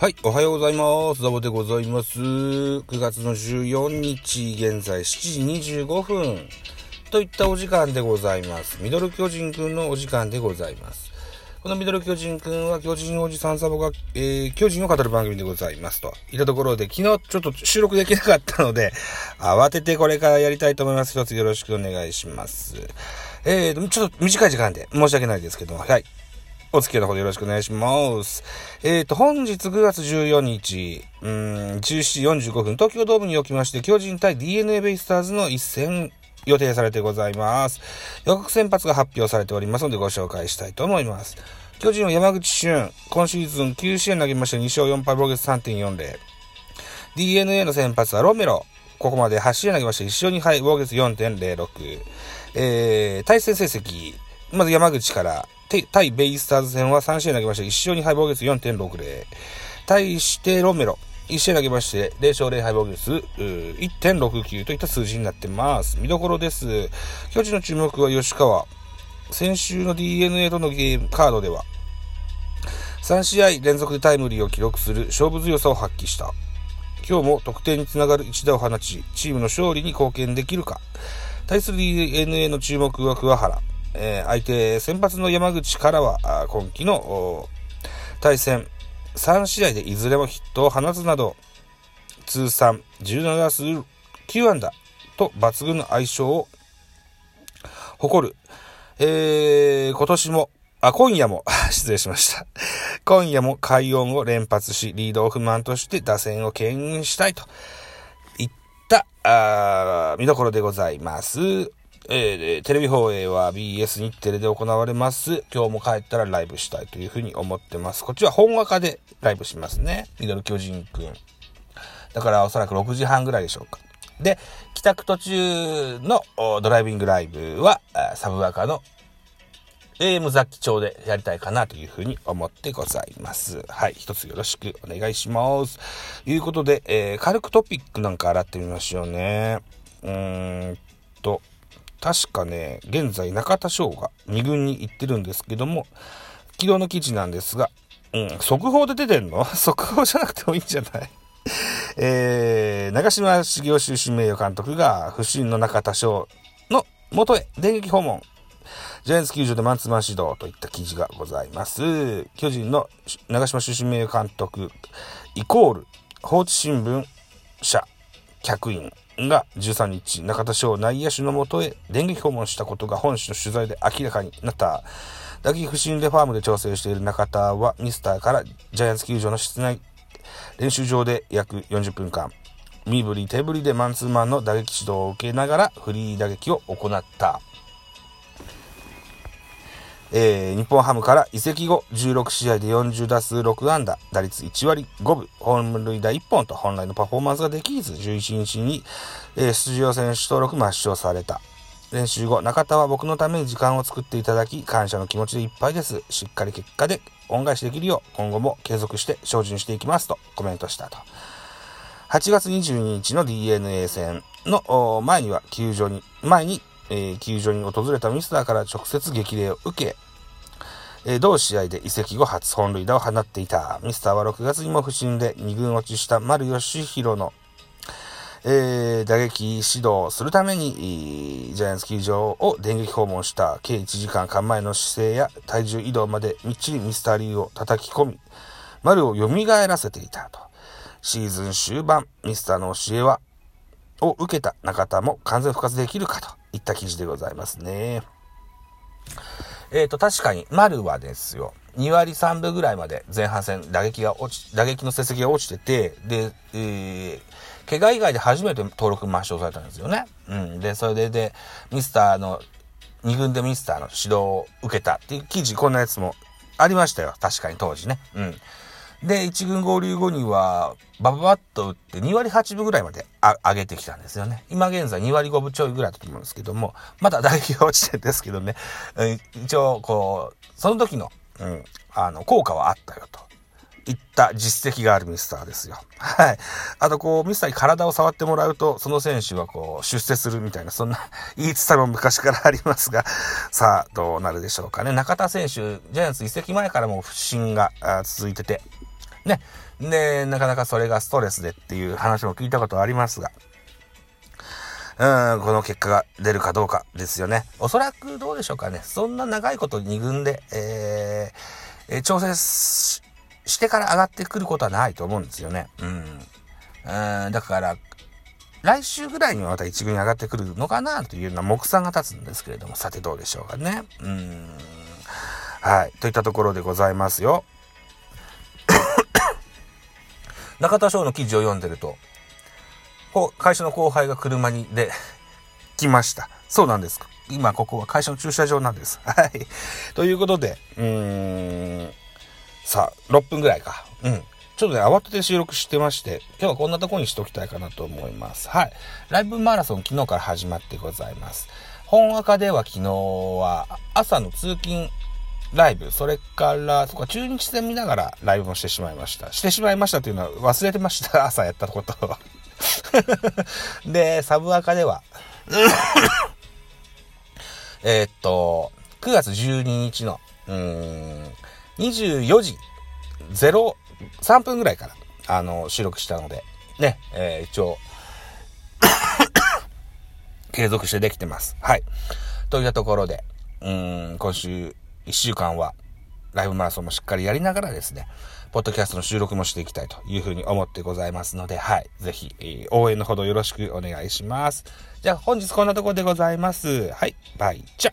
はい、おはようございます。ザボでございます。9月の14日、現在7時25分といったお時間でございます。ミドル巨人くんのお時間でございます。このミドル巨人くんは巨人おじさんサボが、えー、巨人を語る番組でございますと。いったところで、昨日ちょっと収録できなかったので、慌ててこれからやりたいと思います。一つよろしくお願いします。えー、ちょっと短い時間で申し訳ないですけども、はい。お付き合いの方よろしくお願いします。えっ、ー、と、本日9月14日、うん、17時45分、東京ドームにおきまして、巨人対 DNA ベイスターズの一戦予定されてございます。予告先発が発表されておりますのでご紹介したいと思います。巨人は山口俊、今シーズン9試合投げまして2勝4敗防御率3.40。DNA の先発はロメロ。ここまで8試合投げまして1勝2敗防御率4.06。えー、対戦成績、まず山口から、対ベイスターズ戦は3試合投げまして1勝2敗防御率4.60。対してロメロ、1試合投げまして0勝0敗防御率1.69といった数字になってます。見どころです。巨人の注目は吉川。先週の DNA とのゲームカードでは、3試合連続でタイムリーを記録する勝負強さを発揮した。今日も得点につながる一打を放ち、チームの勝利に貢献できるか。対する DNA の注目は桑原。えー、相手、先発の山口からは、今季の対戦、3試合でいずれもヒットを放つなど、通算17打数9安打と抜群の相性を誇る。えー、今年も、あ、今夜も、失礼しました。今夜も快音を連発し、リードオフマンとして打線を牽引したいといった、あ見どころでございます。えー、テレビ放映は BS 日テレで行われます。今日も帰ったらライブしたいというふうに思ってます。こっちは本赤でライブしますね。ミドル巨人くん。だからおそらく6時半ぐらいでしょうか。で、帰宅途中のドライビングライブはサブアカの AM 雑記帳でやりたいかなというふうに思ってございます。はい。一つよろしくお願いします。ということで、えー、軽くトピックなんか洗ってみましょうね。うーんと、確かね、現在中田翔が2軍に行ってるんですけども、昨日の記事なんですが、うん、速報で出てんの？速報じゃなくてもいいんじゃない？えー、長島茂雄終身名誉監督が不審の中田翔の元へ電撃訪問。ジャイアンツ球場でマンツーマン指導といった記事がございます。巨人の長島終身名誉監督イコール放置新聞社客員が13日、中田翔内野手のもとへ電撃訪問したことが本誌の取材で明らかになった。打撃不振でファームで調整している中田はミスターからジャイアンツ球場の室内練習場で約40分間、身振り手振りでマンツーマンの打撃指導を受けながらフリー打撃を行った。えー、日本ハムから移籍後16試合で40打数6安打、打率1割5分、本塁打1本と本来のパフォーマンスができず、11日に、えー、出場選手登録抹消された。練習後、中田は僕のために時間を作っていただき、感謝の気持ちでいっぱいです。しっかり結果で恩返しできるよう、今後も継続して精進していきますとコメントしたと。8月22日の DNA 戦の前には球場に、前にえー、球場に訪れたミスターから直接激励を受け、えー、同試合で移籍後初本塁打を放っていた。ミスターは6月にも不振で2軍落ちした丸義弘の、えー、打撃指導するために、ジャイアンツ球場を電撃訪問した計1時間間前の姿勢や体重移動までみっちりミスターリーを叩き込み、丸を蘇らせていたと。シーズン終盤、ミスターの教えは、を受けた中田も完全復活できるかといった記事でございますね。えっ、ー、と、確かに、丸はですよ、2割3分ぐらいまで前半戦打撃が落ち、打撃の成績が落ちてて、で、えー、怪我以外で初めて登録抹消されたんですよね。うん。で、それで、で、ミスターの、2軍でミスターの指導を受けたっていう記事、こんなやつもありましたよ。確かに当時ね。うん。で、1軍合流後には、バババッと打って2割8分ぐらいまで上げてきたんですよね。今現在2割5分ちょいぐらいだと思うんですけども、まだ打撃が落ちてるんですけどね、一応、こう、その時の、うん、あの、効果はあったよと。いった実績があるミスターですよ。はい。あと、こう、ミスターに体を触ってもらうと、その選手はこう、出世するみたいな、そんな言い伝えも昔からありますが、さあ、どうなるでしょうかね。中田選手、ジャイアンツ移籍前からも不振が続いてて、ね。で、なかなかそれがストレスでっていう話も聞いたことありますが、うん、この結果が出るかどうかですよね。おそらくどうでしょうかね。そんな長いこと2軍で、えー、調整してから上がってくることはないと思うんですよね。うん。うん、だから、来週ぐらいにはまた1軍に上がってくるのかなというような目算が立つんですけれども、さてどうでしょうかね。うん。はい。といったところでございますよ。中田翔の記事を読んでると、会社の後輩が車にで 来ました。そうなんです。今ここは会社の駐車場なんです。はい。ということで、うーん、さあ、6分ぐらいか。うん。ちょっとね、慌てて収録してまして、今日はこんなとこにしときたいかなと思います。はい。ライブマラソン昨日から始まってございます。本赤では昨日は朝の通勤ライブ、それから、そこ中日戦見ながらライブもしてしまいました。してしまいましたというのは忘れてました。朝やったこと。で、サブアカでは えっと、9月12日の、うん、24時03分ぐらいから、あの、収録したので、ね、えー、一応 継続してできてます。はい。といったところで、うん、今週1週間は、ライブマラソンもしっかりやりながらですね、ポッドキャストの収録もしていきたいというふうに思ってございますので、はい。ぜひ、えー、応援のほどよろしくお願いします。じゃあ本日こんなところでございます。はい。バイチャ